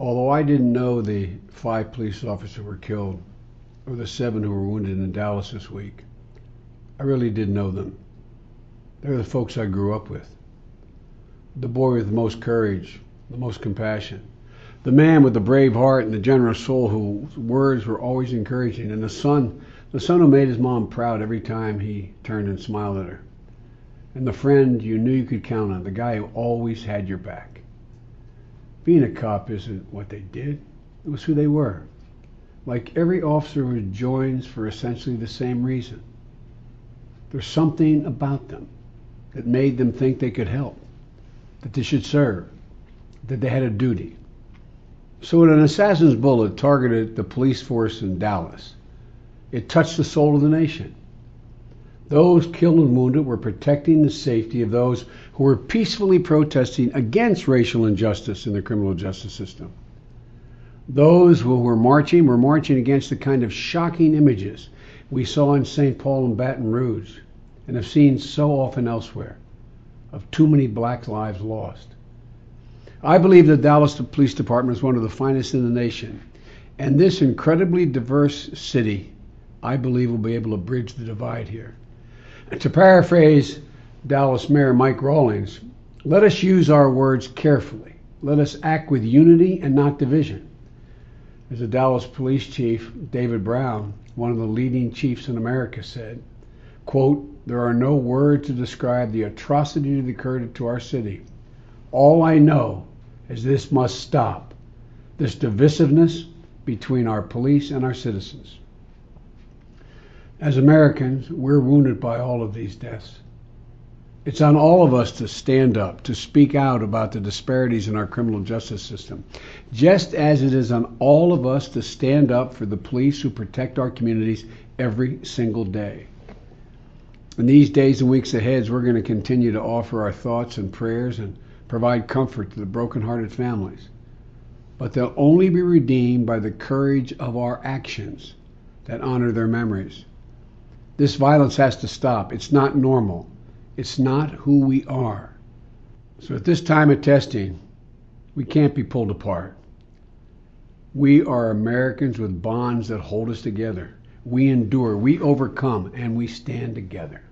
Although I didn't know the five police officers who were killed or the seven who were wounded in Dallas this week, I really did know them. They're the folks I grew up with. The boy with the most courage, the most compassion, the man with the brave heart and the generous soul whose words were always encouraging, and the son, the son who made his mom proud every time he turned and smiled at her, and the friend you knew you could count on, the guy who always had your back. Being a cop isn't what they did, it was who they were. Like every officer who joins for essentially the same reason. There's something about them that made them think they could help, that they should serve, that they had a duty. So when an assassin's bullet targeted the police force in Dallas, it touched the soul of the nation. Those killed and wounded were protecting the safety of those who were peacefully protesting against racial injustice in the criminal justice system. Those who were marching were marching against the kind of shocking images we saw in St. Paul and Baton Rouge and have seen so often elsewhere of too many black lives lost. I believe the Dallas Police Department is one of the finest in the nation, and this incredibly diverse city, I believe, will be able to bridge the divide here. To paraphrase Dallas Mayor Mike Rawlings, let us use our words carefully. Let us act with unity and not division. As the Dallas Police Chief, David Brown, one of the leading chiefs in America, said, quote, there are no words to describe the atrocity that occurred to our city. All I know is this must stop, this divisiveness between our police and our citizens. As Americans, we're wounded by all of these deaths. It's on all of us to stand up, to speak out about the disparities in our criminal justice system, just as it is on all of us to stand up for the police who protect our communities every single day. In these days and weeks ahead, we're going to continue to offer our thoughts and prayers and provide comfort to the brokenhearted families. But they'll only be redeemed by the courage of our actions that honor their memories. This violence has to stop. It's not normal. It's not who we are. So at this time of testing, we can't be pulled apart. We are Americans with bonds that hold us together. We endure, we overcome, and we stand together.